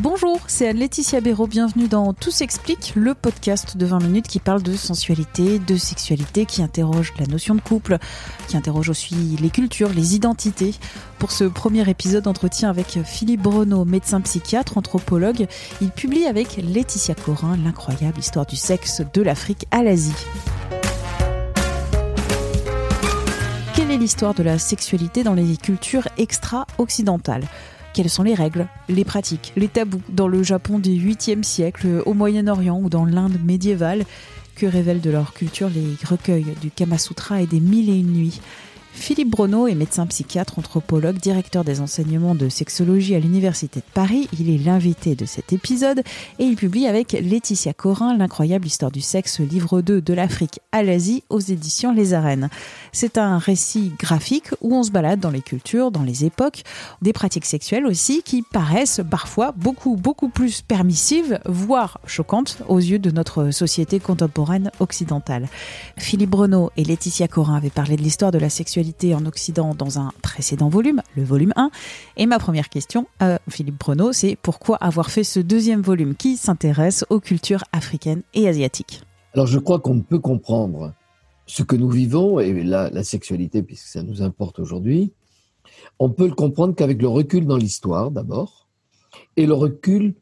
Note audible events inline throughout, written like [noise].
Bonjour, c'est Anne-Laetitia Béraud. Bienvenue dans Tout s'explique, le podcast de 20 minutes qui parle de sensualité, de sexualité, qui interroge la notion de couple, qui interroge aussi les cultures, les identités. Pour ce premier épisode, entretien avec Philippe Bruno, médecin psychiatre, anthropologue. Il publie avec Laetitia Corin l'incroyable histoire du sexe de l'Afrique à l'Asie. Quelle est l'histoire de la sexualité dans les cultures extra-occidentales? Quelles sont les règles, les pratiques, les tabous dans le Japon du 8e siècle, au Moyen-Orient ou dans l'Inde médiévale? Que révèlent de leur culture les recueils du Kama Sutra et des Mille et une nuits? Philippe Bruno est médecin psychiatre, anthropologue, directeur des enseignements de sexologie à l'Université de Paris. Il est l'invité de cet épisode et il publie avec Laetitia Corin L'incroyable histoire du sexe, livre 2 de l'Afrique à l'Asie aux éditions Les Arènes. C'est un récit graphique où on se balade dans les cultures, dans les époques, des pratiques sexuelles aussi qui paraissent parfois beaucoup, beaucoup plus permissives, voire choquantes aux yeux de notre société contemporaine occidentale. Philippe Bruno et Laetitia Corin avaient parlé de l'histoire de la sexualité en Occident dans un précédent volume, le volume 1. Et ma première question, euh, Philippe Bruno, c'est pourquoi avoir fait ce deuxième volume qui s'intéresse aux cultures africaines et asiatiques? Alors je crois qu'on peut comprendre ce que nous vivons, et la, la sexualité, puisque ça nous importe aujourd'hui, on peut le comprendre qu'avec le recul dans l'histoire d'abord, et le recul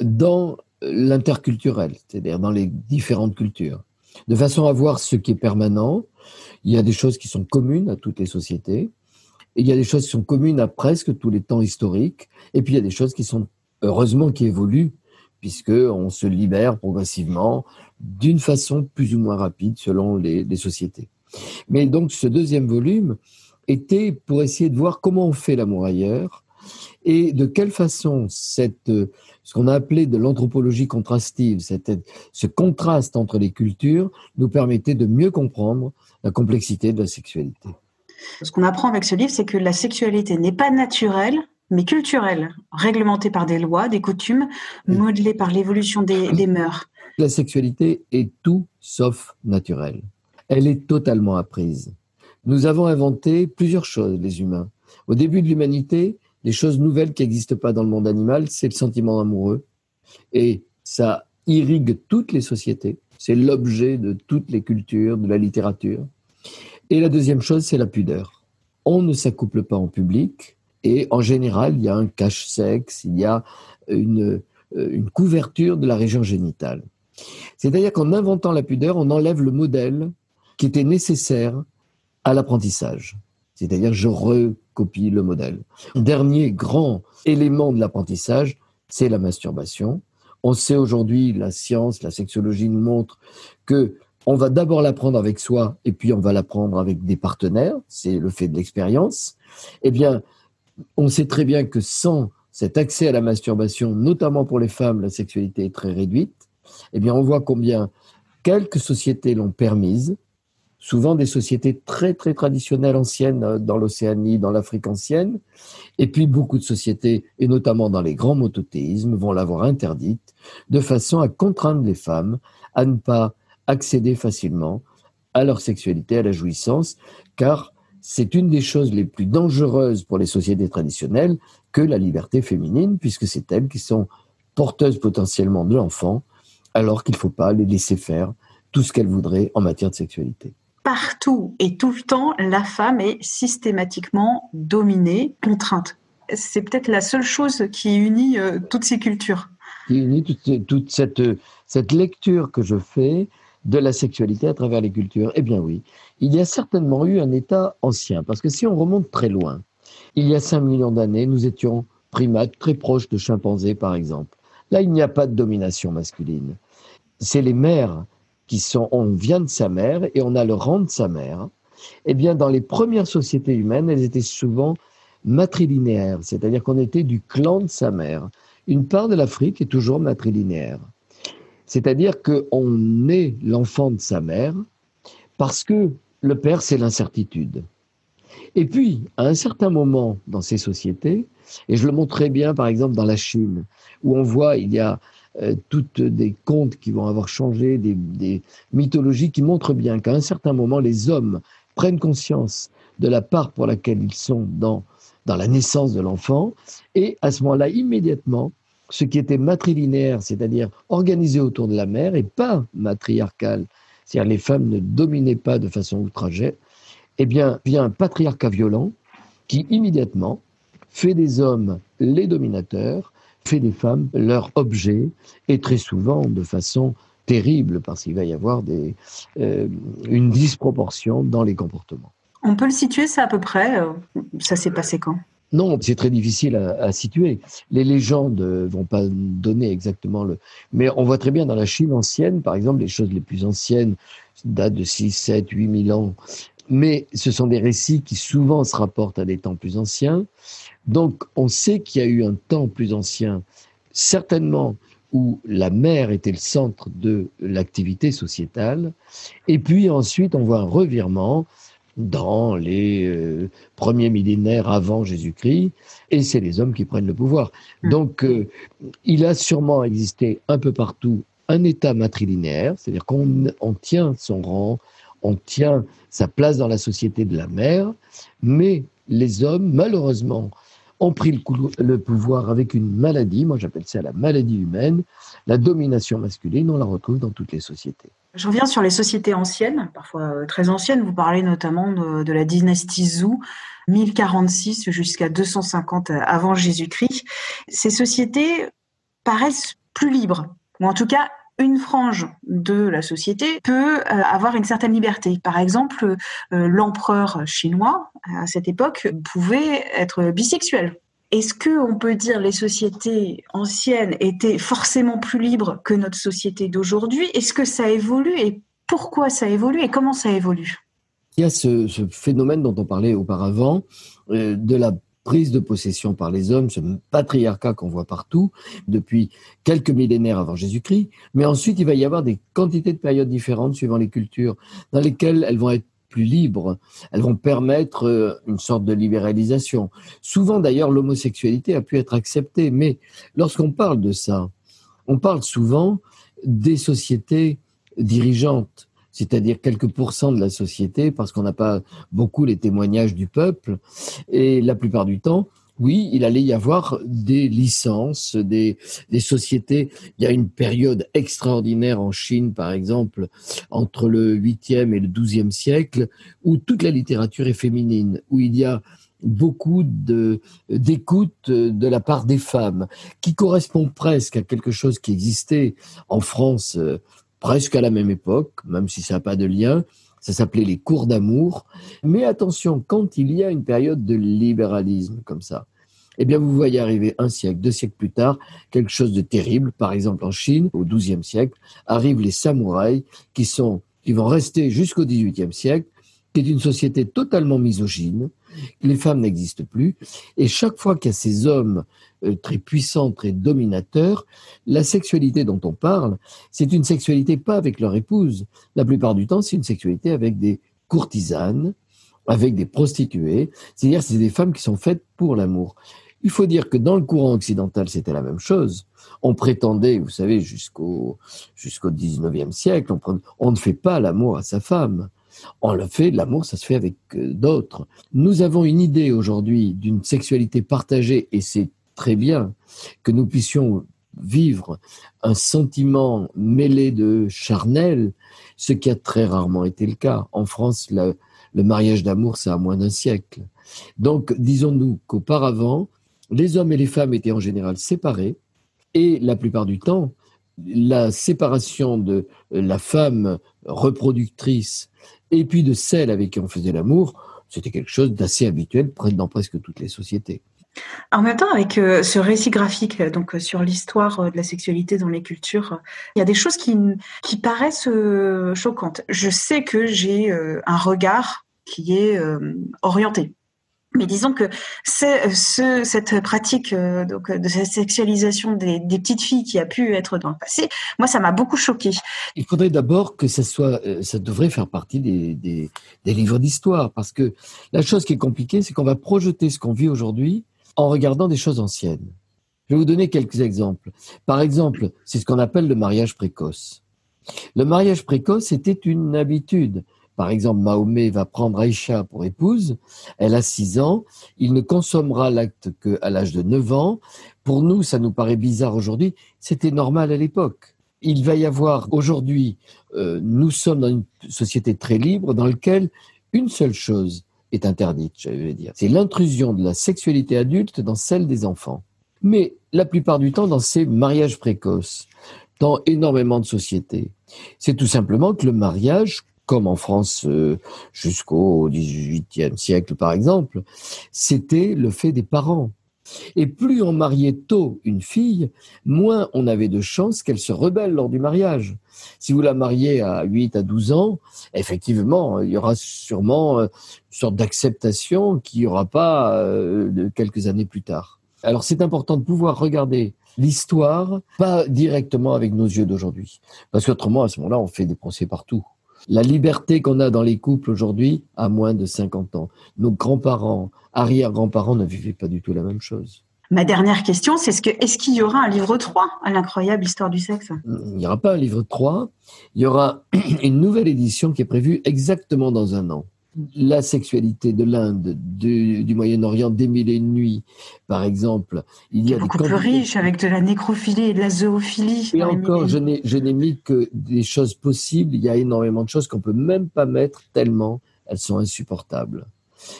dans l'interculturel, c'est-à-dire dans les différentes cultures, de façon à voir ce qui est permanent il y a des choses qui sont communes à toutes les sociétés, il y a des choses qui sont communes à presque tous les temps historiques, et puis il y a des choses qui sont heureusement qui évoluent, puisque on se libère progressivement d'une façon plus ou moins rapide selon les, les sociétés. Mais donc ce deuxième volume était pour essayer de voir comment on fait l'amour ailleurs et de quelle façon cette, ce qu'on a appelé de l'anthropologie contrastive, cette, ce contraste entre les cultures, nous permettait de mieux comprendre la complexité de la sexualité? Ce qu'on apprend avec ce livre, c'est que la sexualité n'est pas naturelle, mais culturelle, réglementée par des lois, des coutumes, modelée par l'évolution des, des mœurs. La sexualité est tout sauf naturelle. Elle est totalement apprise. Nous avons inventé plusieurs choses, les humains. Au début de l'humanité, les choses nouvelles qui n'existent pas dans le monde animal, c'est le sentiment amoureux. Et ça irrigue toutes les sociétés. C'est l'objet de toutes les cultures, de la littérature. Et la deuxième chose, c'est la pudeur. On ne s'accouple pas en public et en général, il y a un cache-sexe, il y a une, euh, une couverture de la région génitale. C'est-à-dire qu'en inventant la pudeur, on enlève le modèle qui était nécessaire à l'apprentissage. C'est-à-dire, je le modèle. Dernier grand élément de l'apprentissage, c'est la masturbation. On sait aujourd'hui, la science, la sexologie nous montre que on va d'abord l'apprendre avec soi et puis on va l'apprendre avec des partenaires. C'est le fait de l'expérience. Eh bien, on sait très bien que sans cet accès à la masturbation, notamment pour les femmes, la sexualité est très réduite. Eh bien, on voit combien quelques sociétés l'ont permise, souvent des sociétés très très traditionnelles anciennes euh, dans l'Océanie, dans l'Afrique ancienne, et puis beaucoup de sociétés, et notamment dans les grands monothéismes, vont l'avoir interdite, de façon à contraindre les femmes à ne pas accéder facilement à leur sexualité, à la jouissance, car c'est une des choses les plus dangereuses pour les sociétés traditionnelles que la liberté féminine, puisque c'est elles qui sont porteuses potentiellement de l'enfant, alors qu'il ne faut pas les laisser faire tout ce qu'elles voudraient en matière de sexualité partout et tout le temps, la femme est systématiquement dominée, contrainte. C'est peut-être la seule chose qui unit euh, toutes ces cultures. Qui unit toute, cette, cette lecture que je fais de la sexualité à travers les cultures. Eh bien oui, il y a certainement eu un état ancien, parce que si on remonte très loin, il y a 5 millions d'années, nous étions primates très proches de chimpanzés, par exemple. Là, il n'y a pas de domination masculine. C'est les mères qui sont, on vient de sa mère et on a le rang de sa mère. Eh bien, dans les premières sociétés humaines, elles étaient souvent matrilinéaires, c'est-à-dire qu'on était du clan de sa mère. Une part de l'Afrique est toujours matrilinéaire. C'est-à-dire qu'on est l'enfant de sa mère parce que le père, c'est l'incertitude. Et puis, à un certain moment dans ces sociétés, et je le montre très bien par exemple dans la Chine, où on voit, il y a euh, toutes des contes qui vont avoir changé, des, mythologies qui montrent bien qu'à un certain moment, les hommes prennent conscience de la part pour laquelle ils sont dans, dans la naissance de l'enfant, et à ce moment-là, immédiatement, ce qui était matrilinéaire, c'est-à-dire organisé autour de la mère, et pas matriarcal, c'est-à-dire les femmes ne dominaient pas de façon outragée, eh bien, vient un patriarcat violent qui immédiatement fait des hommes les dominateurs, fait des femmes leur objet, et très souvent de façon terrible, parce qu'il va y avoir des, euh, une disproportion dans les comportements. On peut le situer, ça à peu près euh, Ça s'est passé quand? Non, c'est très difficile à, à, situer. Les légendes vont pas donner exactement le. Mais on voit très bien dans la Chine ancienne, par exemple, les choses les plus anciennes datent de 6, 7, 8 000 ans. Mais ce sont des récits qui souvent se rapportent à des temps plus anciens. Donc, on sait qu'il y a eu un temps plus ancien, certainement où la mère était le centre de l'activité sociétale. Et puis ensuite, on voit un revirement dans les euh, premiers millénaires avant Jésus-Christ, et c'est les hommes qui prennent le pouvoir. Hmm. Donc, euh, il a sûrement existé un peu partout un État matrilinéaire, c'est-à-dire qu'on on tient son rang, on tient sa place dans la société de la mère, mais les hommes, malheureusement, ont pris le, pouvoir avec une maladie, moi j'appelle ça la maladie humaine, la domination masculine, on la retrouve dans toutes les sociétés. Je reviens sur les sociétés anciennes, parfois euh, très anciennes. Vous parlez notamment de, la dynastie Zhou, 1046 jusqu'à 250 avant Jésus-Christ. Ces sociétés paraissent plus libres, ou en tout cas une frange de la société peut euh, avoir une certaine liberté. Par exemple, euh, l'empereur chinois à cette époque pouvait être bisexuel. Est-ce que on peut dire les sociétés anciennes étaient forcément plus libres que notre société d'aujourd'hui? Est-ce que ça évolue? Et pourquoi ça évolue? Et comment ça évolue? Il y a ce, phénomène dont on parlait auparavant euh, de la prise de possession par les hommes, ce patriarcat qu'on voit partout depuis quelques millénaires avant Jésus-Christ. Mais ensuite, il va y avoir des quantités de périodes différentes suivant les cultures, dans lesquelles elles vont être plus libres, elles vont permettre euh, une sorte de libéralisation. Souvent d'ailleurs l'homosexualité a pu être acceptée, mais lorsqu'on parle de ça, on parle souvent des sociétés dirigeantes, c'est-à-dire quelques pourcents de la société, parce qu'on n'a pas beaucoup les témoignages du peuple, et la plupart du temps, oui, il allait y avoir des licences, des, des, sociétés. Il y a une période extraordinaire en Chine, par exemple, entre le 8e et le 12e siècle, où toute la littérature est féminine, où il y a beaucoup d'écoute de la part des femmes, qui correspond presque à quelque chose qui existait en France euh, presque à la même époque, même si ça n'a pas de lien, ça s'appelait les cours d'amour. Mais attention, quand il y a une période de libéralisme comme ça, eh bien, vous voyez arriver un siècle, deux siècles plus tard, quelque chose de terrible. Par exemple, en Chine, au XIIe siècle, arrivent les samouraïs qui sont, qui vont rester jusqu'au XVIIIe siècle, qui est une société totalement misogyne. Les femmes n'existent plus. Et chaque fois qu'il y a ces hommes euh, très puissants, très dominateurs, la sexualité dont on parle, c'est une sexualité pas avec leur épouse. La plupart du temps, c'est une sexualité avec des courtisanes, avec des prostituées. C'est-à-dire, c'est des femmes qui sont faites pour l'amour. Il faut dire que dans le courant occidental, c'était la même chose. On prétendait, vous savez, jusqu'au jusqu'au 19e siècle, on, on ne fait pas l'amour à sa femme. On le fait, l'amour, ça se fait avec euh, d'autres. Nous avons une idée aujourd'hui d'une sexualité partagée et c'est très bien que nous puissions vivre un sentiment mêlé de charnel, ce qui a très rarement été le cas. En France, le, mariage d'amour, c'est à moins d'un siècle. Donc, disons-nous qu'auparavant, les hommes et les femmes étaient en général séparés et la plupart du temps, la séparation de la femme reproductrice et puis de celle avec qui on faisait l'amour, c'était quelque chose d'assez habituel dans presque toutes les sociétés. En même temps, avec euh, ce récit graphique donc euh, sur l'histoire euh, de la sexualité dans les cultures, il y a des choses qui, qui paraissent choquantes. Je sais que j'ai un regard qui est orienté. Mais disons que ce, cette pratique donc de cette sexualisation des, des, petites filles qui a pu être dans le passé, moi ça m'a beaucoup choqué. Il faudrait d'abord que ça soit, ça devrait faire partie des, des, des livres d'histoire, parce que la chose qui est compliquée, c'est qu'on va projeter ce qu'on vit aujourd'hui en regardant des choses anciennes. Je vais vous donner quelques exemples. Par exemple, c'est ce qu'on appelle le mariage précoce. Le mariage précoce était une habitude. Par exemple, Mahomet va prendre Aïcha pour épouse, elle a 6 ans, il ne consommera l'acte qu'à l'âge de 9 ans. Pour nous, ça nous paraît bizarre aujourd'hui, c'était normal à l'époque. Il va y avoir aujourd'hui, euh, nous sommes dans une société très libre dans laquelle une seule chose est interdite, je vais dire. C'est l'intrusion de la sexualité adulte dans celle des enfants. Mais la plupart du temps, dans ces mariages précoces, dans énormément de sociétés, c'est tout simplement que le mariage, comme en France euh, jusqu'au XVIIIe siècle par exemple, c'était le fait des parents. Et plus on mariait tôt une fille, moins on avait de chances qu'elle se rebelle lors du mariage. Si vous la mariez à 8 à 12 ans, effectivement, il y aura sûrement euh, une sorte d'acceptation qu'il n'y aura pas euh, quelques années plus tard. Alors c'est important de pouvoir regarder l'histoire, pas directement avec nos yeux d'aujourd'hui. Parce qu'autrement, à ce moment-là, on fait des procès partout. La liberté qu'on a dans les couples aujourd'hui a moins de 50 ans. Nos grands-parents, arrière-grands-parents ne vivaient pas du tout la même chose. Ma dernière question, c'est est-ce qu'il est qu'il y aura un livre 3 à l'incroyable histoire du sexe? Il n'y aura pas un livre 3. Il y aura [clears throat] une nouvelle édition qui est prévue exactement dans un an la sexualité de l'Inde, du, Moyen-Orient, des mille et une nuits, par exemple. Il y a beaucoup plus riche avec de la nécrophilie et de la zoophilie. Et encore, je n'ai mis que des choses possibles. Il y a énormément de choses qu'on peut même pas mettre tellement elles sont insupportables.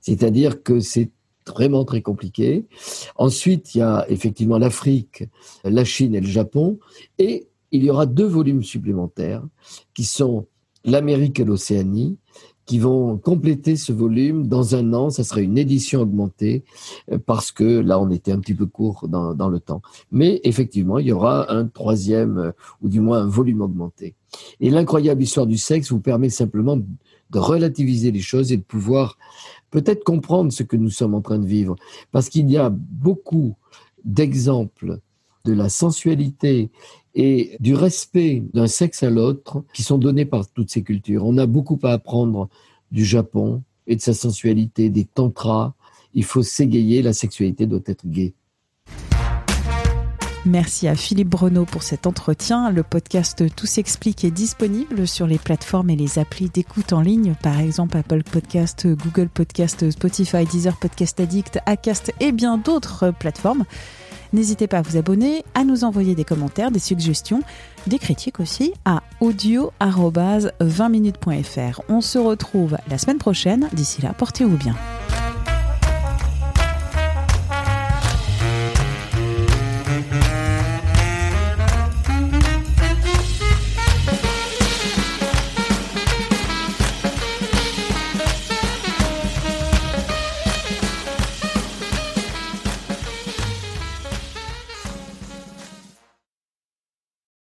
C'est-à-dire que c'est vraiment très compliqué. Ensuite, il y a effectivement l'Afrique, la Chine et le Japon. Et il y aura deux volumes supplémentaires qui sont l'Amérique et l'Océanie qui vont compléter ce volume. Dans un an, ça sera une édition augmentée euh, parce que là, on était un petit peu court dans, dans le temps. Mais effectivement, il y aura un troisième euh, ou du moins un volume augmenté. Et l'incroyable histoire du sexe vous permet simplement de relativiser les choses et de pouvoir peut-être comprendre ce que nous sommes en train de vivre. Parce qu'il y a beaucoup d'exemples de la sensualité et du respect d'un sexe à l'autre qui sont donnés par toutes ces cultures. On a beaucoup à apprendre du Japon et de sa sensualité, des tantras. Il faut s'égayer, la sexualité doit être gaie. Merci à Philippe Breneau pour cet entretien. Le podcast Tout s'explique est disponible sur les plateformes et les applis d'écoute en ligne, par exemple Apple Podcast, Google Podcast, Spotify, Deezer Podcast Addict, Acast et bien d'autres plateformes. N'hésitez pas à vous abonner, à nous envoyer des commentaires, des suggestions, des critiques aussi à audio-20minutes.fr. On se retrouve la semaine prochaine. D'ici là, portez-vous bien.